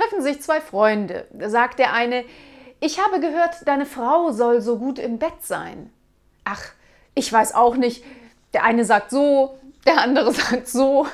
treffen sich zwei Freunde. Da sagt der eine, ich habe gehört, deine Frau soll so gut im Bett sein. Ach, ich weiß auch nicht. Der eine sagt so, der andere sagt so.